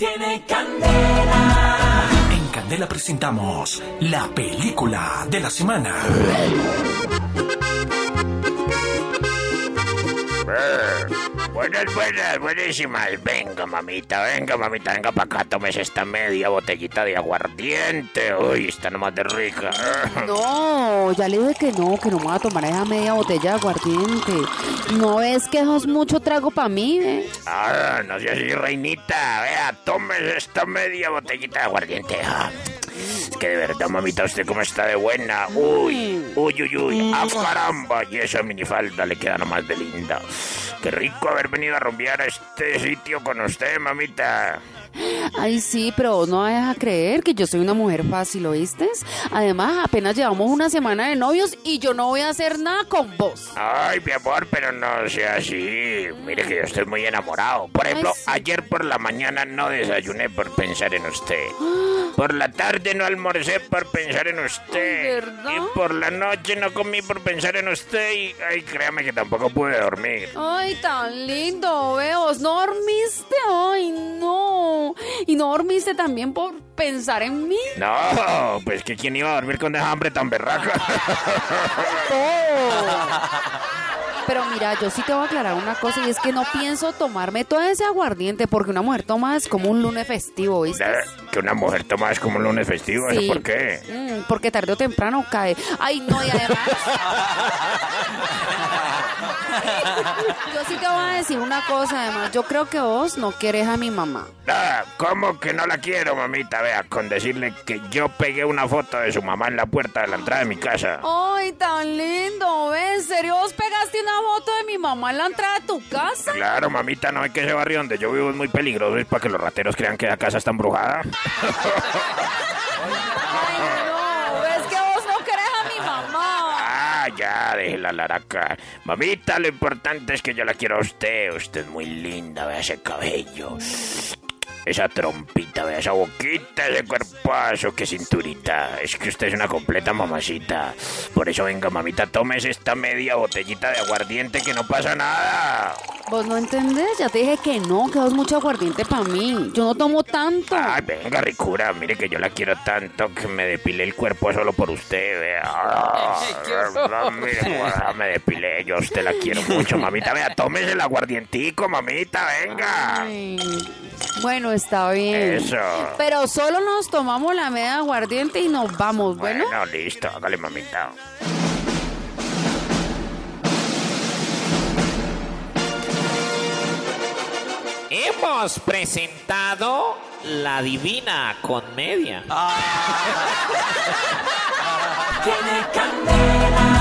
tiene candela. En Candela presentamos la película de la semana. Buenas, buenas, buenísimas. Venga, mamita, venga, mamita, venga para acá, tomes esta media botellita de aguardiente. Uy, está nomás de rica. No, ya le dije que no, que no me voy a tomar esa media botella de aguardiente. ¿No ves que eso es mucho trago para mí, eh? Ah, no seas así, reinita. Vea, tomes esta media botellita de aguardiente. Que de verdad, mamita, usted cómo está de buena. Uy, uy, uy, uy. ¡Ah, caramba! Y esa minifalda le queda nomás de linda. Qué rico haber venido a rumbear a este sitio con usted, mamita. Ay, sí, pero vos no vas a creer que yo soy una mujer fácil, ¿oíste? Además, apenas llevamos una semana de novios y yo no voy a hacer nada con vos. Ay, mi amor, pero no sea así. Mire que yo estoy muy enamorado. Por ejemplo, sí. ayer por la mañana no desayuné por pensar en usted. Por la tarde no almorcé por pensar en usted. ¿verdad? Y por la noche no comí por pensar en usted. Y, ay, créame que tampoco pude dormir. Ay, tan lindo, veos. ¿No dormiste? Ay, no. ¿Y no dormiste también por pensar en mí? No, pues que quién iba a dormir con esa hambre tan berraca. Pero mira, yo sí te voy a aclarar una cosa y es que no pienso tomarme todo ese aguardiente porque una mujer toma es como un lunes festivo, ¿viste? que una mujer toma es como un lunes festivo. ¿eso Sí. ¿Por qué? Mm, porque tarde o temprano cae. Ay, no, y además. yo sí te voy a decir una cosa, además. Yo creo que vos no quieres a mi mamá. Ah, ¿Cómo que no la quiero, mamita? Vea, con decirle que yo pegué una foto de su mamá en la puerta de la entrada de mi casa. Ay, tan lindo, una foto de mi mamá en la entrada de tu casa? Claro, mamita, no es que ese barrio donde yo vivo es muy peligroso, es para que los rateros crean que la casa está embrujada. Ay, no, ¿ves que vos no querés a mi mamá? Ah, ya, deje la laraca. Mamita, lo importante es que yo la quiero a usted. Usted es muy linda, vea ese cabello. Esa trompita, vea esa boquita, ese cuerpazo, qué cinturita. Es que usted es una completa mamacita. Por eso venga, mamita, tomes esta media botellita de aguardiente que no pasa nada. Vos no entendés, ya te dije que no, que vos mucho aguardiente para mí. Yo no tomo tanto. Ay, venga, ricura, mire que yo la quiero tanto que me depilé el cuerpo solo por usted, vea. Ah, mire, guarda, me depilé, yo a usted la quiero mucho, mamita. Vea, tómese el aguardientico, mamita, venga. Ay, Bueno, está bien. Eso. Pero solo nos tomamos la media aguardiente y nos vamos, ¿bueno? Bueno, listo, hágale, mamita. Hemos presentado la divina comedia. Tiene candela.